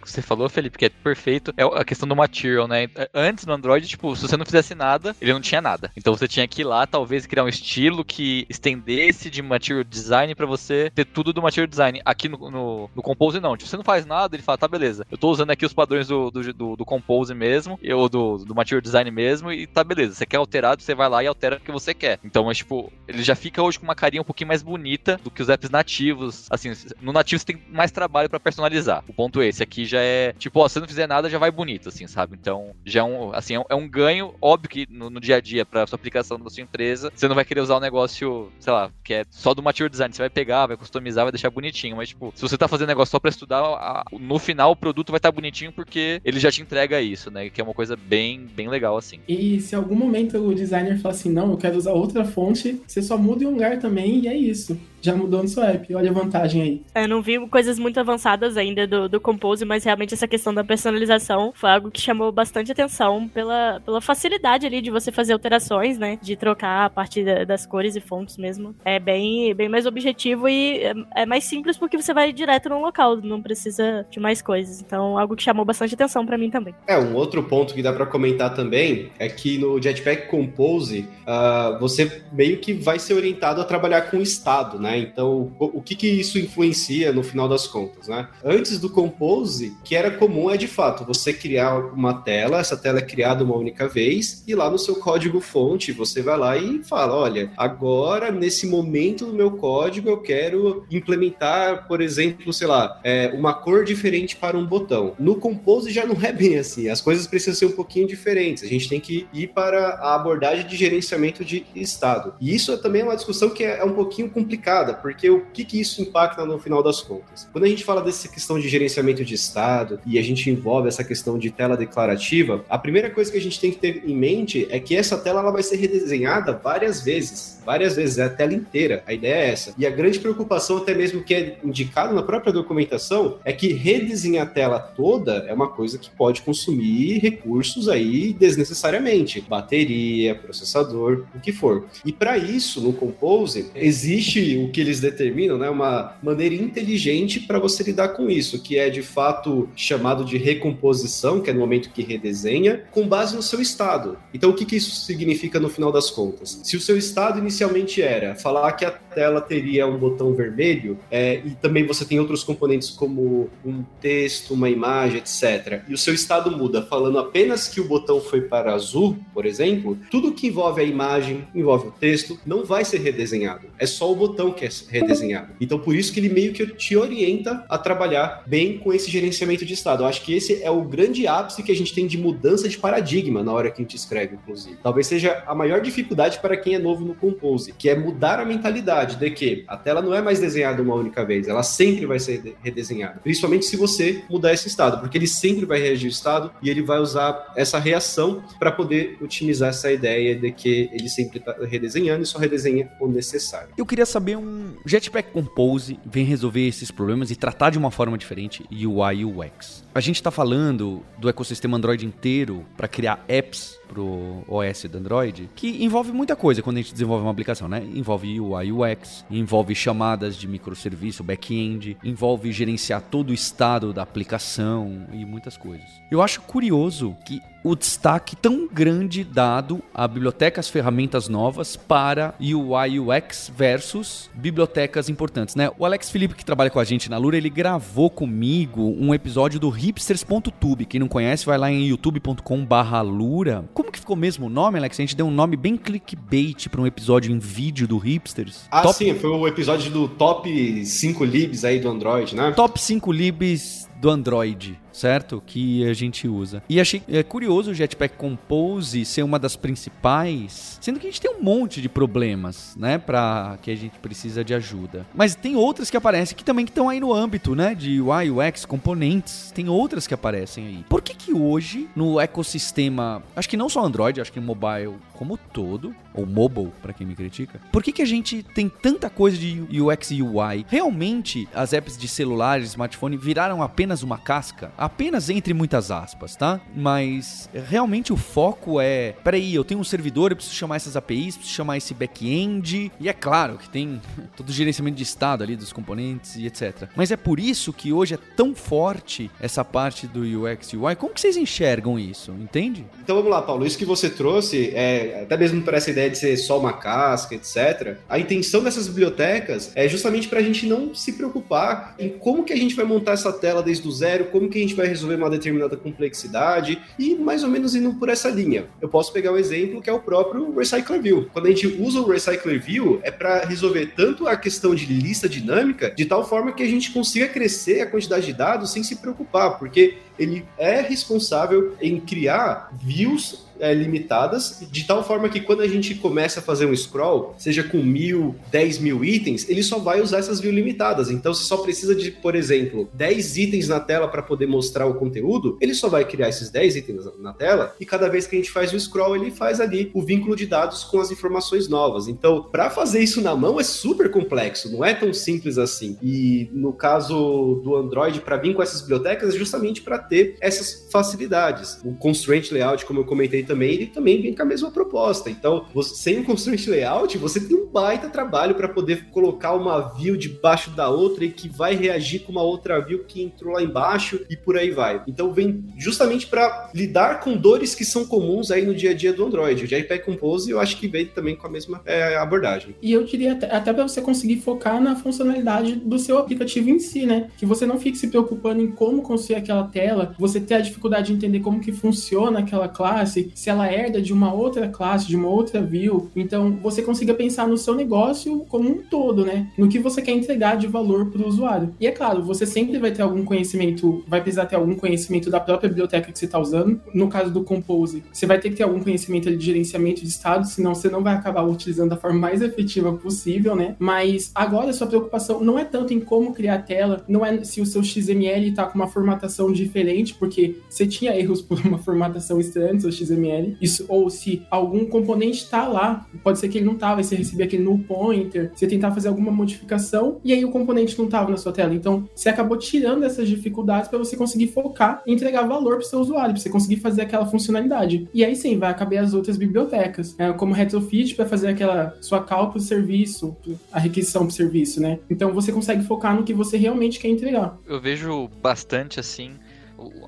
S5: você falou, Felipe, que é perfeito, é a questão do material, né? Antes no Android, tipo, se você não fizesse nada, ele não tinha nada. Então você tinha que ir lá, talvez, criar um estilo que estendesse de material design para você ter tudo do material design. Aqui no, no, no, Compose, não. Tipo, você não faz nada, ele fala, tá, beleza. Eu tô usando aqui os padrões do, do, do, do Compose mesmo, ou do, do material design mesmo, e tá, beleza. Você quer alterado, você vai lá e altera o que você quer. Então, mas, tipo, ele já fica hoje com uma carinha um pouquinho mais bonita do que os apps nativos. Assim, no nativo você tem mais trabalho para personalizar. O ponto é esse aqui já é, tipo, ó, se não fizer nada, já vai bonito, assim, sabe? Então, já é um, assim, é um, é um ganho, óbvio que no, no, dia a dia, pra sua aplicação da sua empresa, você não vai querer usar um negócio, sei lá, que é só do material design. Você vai pegar, vai customizar, vai deixar bonitinho. Mas, tipo, se você tá fazendo negócio só pra estudar, a, no final o produto vai estar tá bonitinho porque ele já te entrega isso, né? Que é uma coisa bem, bem legal, assim.
S3: E se algum momento o designer falar assim, não, eu quero usar outra fonte, você só muda em um lugar também e é isso já mudou no seu app. Olha a vantagem aí.
S4: Eu não vi coisas muito avançadas ainda do, do Compose, mas realmente essa questão da personalização foi algo que chamou bastante atenção pela, pela facilidade ali de você fazer alterações, né? De trocar a partir da, das cores e fontes mesmo. É bem, bem mais objetivo e é, é mais simples porque você vai direto no local, não precisa de mais coisas. Então, algo que chamou bastante atenção para mim também.
S2: É, um outro ponto que dá para comentar também é que no Jetpack Compose, uh, você meio que vai ser orientado a trabalhar com o estado, né? Então, o, que que isso influencia no final das contas, né? Antes do Compose, que era comum é de fato você criar uma tela, essa tela é criada uma única vez e lá no seu código fonte você vai lá e fala, olha, agora nesse momento do meu código eu quero implementar, por exemplo, sei lá, é, uma cor diferente para um botão. No Compose já não é bem assim, as coisas precisam ser um pouquinho diferentes. A gente tem que ir para a abordagem de gerenciamento de estado. E isso também é uma discussão que é um pouquinho complicada, porque o que, que isso impacta no final das contas? Quando a gente fala dessa questão de gerenciamento de estado e a gente envolve essa questão de tela declarativa, a primeira coisa que a gente tem que ter em mente é que essa tela ela vai ser redesenhada várias vezes, várias vezes, é a tela inteira. A ideia é essa. E a grande preocupação, até mesmo que é indicado na própria documentação, é que redesenhar a tela toda é uma coisa que pode consumir recursos aí desnecessariamente, bateria, processador, o que for. E para isso, no Compose, existe o que eles determinam, né, uma maneira inteligente para você lidar com isso, que é de fato chamado de recomposição, que é no momento que redesenha, com base no seu estado. Então, o que, que isso significa no final das contas? Se o seu estado inicialmente era falar que a tela teria um botão vermelho, é, e também você tem outros componentes como um texto, uma imagem, etc., e o seu estado muda falando apenas que o botão foi para azul, por exemplo, tudo que envolve a imagem, envolve o texto, não vai ser redesenhado. É só o botão que é redesenhado. Então, por isso que ele meio que te orienta a trabalhar bem com esse gerenciamento de estado. Eu acho que esse é o grande ápice que a gente tem de mudança de paradigma na hora que a gente escreve, inclusive. Talvez seja a maior dificuldade para quem é novo no Compose, que é mudar a mentalidade de que a tela não é mais desenhada uma única vez, ela sempre vai ser redesenhada. Principalmente se você mudar esse estado, porque ele sempre vai reagir ao estado e ele vai usar essa reação para poder otimizar essa ideia de que ele sempre está redesenhando e só redesenha o necessário.
S1: Eu queria saber um Jetpack Compose vem resolver esses problemas e tratar de uma forma diferente UI UX. A gente está falando do ecossistema Android inteiro para criar apps pro OS do Android, que envolve muita coisa quando a gente desenvolve uma aplicação, né? Envolve UI UX, envolve chamadas de microserviço, back-end, envolve gerenciar todo o estado da aplicação e muitas coisas. Eu acho curioso que o destaque tão grande dado a bibliotecas, ferramentas novas para UI UX versus bibliotecas importantes, né? O Alex Felipe que trabalha com a gente na Lura, ele gravou comigo um episódio do hipsters.tube. Quem não conhece, vai lá em youtube.com/lura. Como que ficou mesmo o nome, Alex? A gente deu um nome bem clickbait para um episódio em vídeo do Hipsters.
S2: Ah, Top... sim, foi o episódio do Top 5 libs aí do Android, né?
S1: Top 5 libs do Android certo? Que a gente usa. E achei é, curioso o Jetpack Compose ser uma das principais, sendo que a gente tem um monte de problemas, né, para que a gente precisa de ajuda. Mas tem outras que aparecem que também estão aí no âmbito, né, de UI, UX, componentes. Tem outras que aparecem aí. Por que que hoje no ecossistema, acho que não só Android, acho que mobile como todo, ou mobile para quem me critica. Por que que a gente tem tanta coisa de UX e UI? Realmente as apps de celular, smartphone viraram apenas uma casca? Apenas entre muitas aspas, tá? Mas realmente o foco é, peraí, eu tenho um servidor, eu preciso chamar essas APIs, preciso chamar esse back-end, e é claro que tem <laughs> todo o gerenciamento de estado ali dos componentes e etc. Mas é por isso que hoje é tão forte essa parte do UX e UI. Como que vocês enxergam isso, entende?
S2: Então vamos lá, Paulo, isso que você trouxe, é, até mesmo para essa ideia de ser só uma casca, etc. A intenção dessas bibliotecas é justamente para a gente não se preocupar em como que a gente vai montar essa tela desde o zero, como que a gente vai resolver uma determinada complexidade e mais ou menos indo por essa linha. Eu posso pegar um exemplo que é o próprio Recycler View. Quando a gente usa o Recycler View, é para resolver tanto a questão de lista dinâmica, de tal forma que a gente consiga crescer a quantidade de dados sem se preocupar, porque ele é responsável em criar views é, limitadas, de tal forma que quando a gente começa a fazer um scroll, seja com mil, dez mil itens, ele só vai usar essas views limitadas. Então, você só precisa de, por exemplo, 10 itens na tela para poder mostrar o conteúdo, ele só vai criar esses 10 itens na tela e cada vez que a gente faz o scroll, ele faz ali o vínculo de dados com as informações novas. Então, para fazer isso na mão é super complexo, não é tão simples assim. E no caso do Android, para vir com essas bibliotecas, é justamente para ter essas facilidades. O constraint layout, como eu comentei também, ele também vem com a mesma proposta. Então, você, sem o constraint layout, você tem um baita trabalho para poder colocar uma view debaixo da outra e que vai reagir com uma outra view que entrou lá embaixo e por aí vai. Então, vem justamente para lidar com dores que são comuns aí no dia a dia do Android. O JPEG Compose, eu acho que veio também com a mesma é, abordagem.
S3: E eu diria até, até para você conseguir focar na funcionalidade do seu aplicativo em si, né? Que você não fique se preocupando em como construir aquela tela, você ter a dificuldade de entender como que funciona aquela classe, se ela herda de uma outra classe, de uma outra view. Então, você consiga pensar no seu negócio como um todo, né? No que você quer entregar de valor para o usuário. E é claro, você sempre vai ter algum conhecimento, vai precisar ter algum conhecimento da própria biblioteca que você está usando. No caso do Compose, você vai ter que ter algum conhecimento de gerenciamento de estado, senão você não vai acabar utilizando da forma mais efetiva possível, né? Mas agora sua preocupação não é tanto em como criar a tela, não é se o seu XML está com uma formatação diferente, porque você tinha erros por uma <laughs> formatação estranha seu XML XML, isso, ou se algum componente está lá, pode ser que ele não estava, você receber aquele null pointer, você tentar fazer alguma modificação e aí o componente não estava na sua tela. Então, você acabou tirando essas dificuldades para você conseguir focar e entregar valor para o seu usuário, para você conseguir fazer aquela funcionalidade. E aí sim, vai caber as outras bibliotecas, né? como retrofit para fazer aquela sua call para o serviço, a requisição para o serviço, né? Então, você consegue focar no que você realmente quer entregar.
S5: Eu vejo bastante assim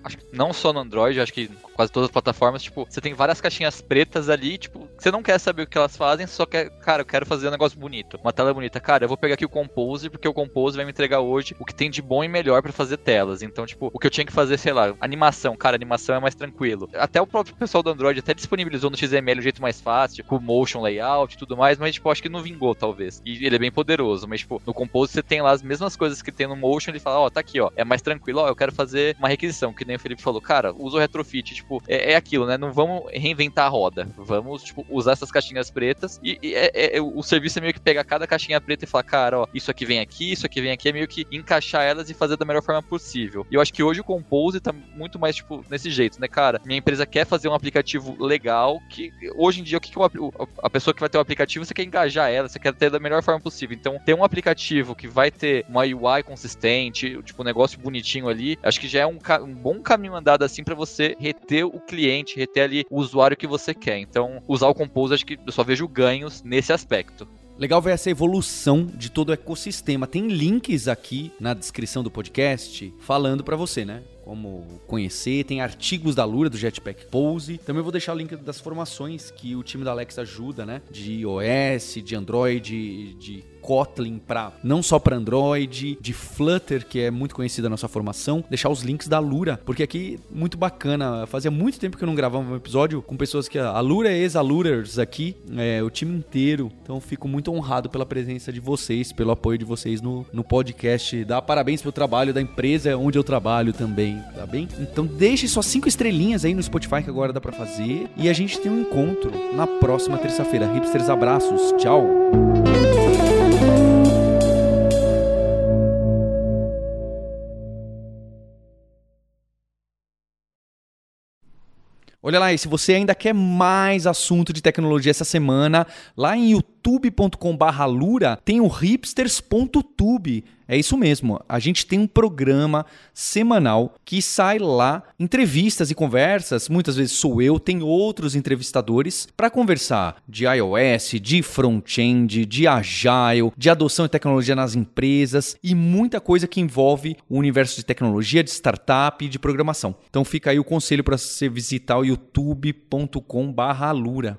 S5: acho que não só no Android, acho que quase todas as plataformas, tipo, você tem várias caixinhas pretas ali, tipo, você não quer saber o que elas fazem, só quer, cara, eu quero fazer um negócio bonito, uma tela bonita. Cara, eu vou pegar aqui o Compose, porque o Compose vai me entregar hoje o que tem de bom e melhor para fazer telas. Então, tipo, o que eu tinha que fazer, sei lá, animação, cara, animação é mais tranquilo. Até o próprio pessoal do Android até disponibilizou no XML um jeito mais fácil, com motion layout e tudo mais, mas, tipo, acho que não vingou, talvez. E ele é bem poderoso, mas, tipo, no Compose você tem lá as mesmas coisas que tem no motion, ele fala, ó, oh, tá aqui, ó, é mais tranquilo, ó, eu quero fazer uma requisição, que nem o Felipe falou, cara, usa o retrofit, tipo, é, é aquilo, né? Não vamos reinventar a roda. Vamos, tipo, usar essas caixinhas pretas e, e é, é, o serviço é meio que pegar cada caixinha preta e falar, cara, ó, isso aqui vem aqui, isso aqui vem aqui, é meio que encaixar elas e fazer da melhor forma possível. E eu acho que hoje o Compose tá muito mais, tipo, nesse jeito, né, cara? Minha empresa quer fazer um aplicativo legal, que hoje em dia, o que, que a pessoa que vai ter o um aplicativo, você quer engajar ela, você quer ter da melhor forma possível. Então, ter um aplicativo que vai ter uma UI consistente, tipo, um negócio bonitinho ali, acho que já é um, um bom caminho andado assim para você reter o cliente, reter ali o usuário que você quer. Então, usar o Compose, acho que eu só vejo ganhos nesse aspecto.
S1: Legal ver essa evolução de todo o ecossistema. Tem links aqui na descrição do podcast falando para você, né? Como conhecer, tem artigos da Lura, do Jetpack Pose. Também vou deixar o link das formações que o time da Alex ajuda, né? De iOS, de Android, de Kotlin para não só para Android, de Flutter, que é muito conhecida a nossa formação, deixar os links da Lura, porque aqui muito bacana. Fazia muito tempo que eu não gravava um episódio com pessoas que a Lura é ex-Alurers aqui, é, o time inteiro. Então fico muito honrado pela presença de vocês, pelo apoio de vocês no, no podcast. Dá parabéns pelo trabalho da empresa onde eu trabalho também, tá bem? Então deixe suas cinco estrelinhas aí no Spotify que agora dá para fazer e a gente tem um encontro na próxima terça-feira. Hipsters, abraços, tchau. Olha lá, e se você ainda quer mais assunto de tecnologia essa semana, lá em youtube.com/lura tem o hipsters.tube é isso mesmo. A gente tem um programa semanal que sai lá, entrevistas e conversas. Muitas vezes sou eu, tem outros entrevistadores para conversar de iOS, de front-end, de agile, de adoção de tecnologia nas empresas e muita coisa que envolve o universo de tecnologia, de startup e de programação. Então fica aí o conselho para você visitar o youtube.com/lura.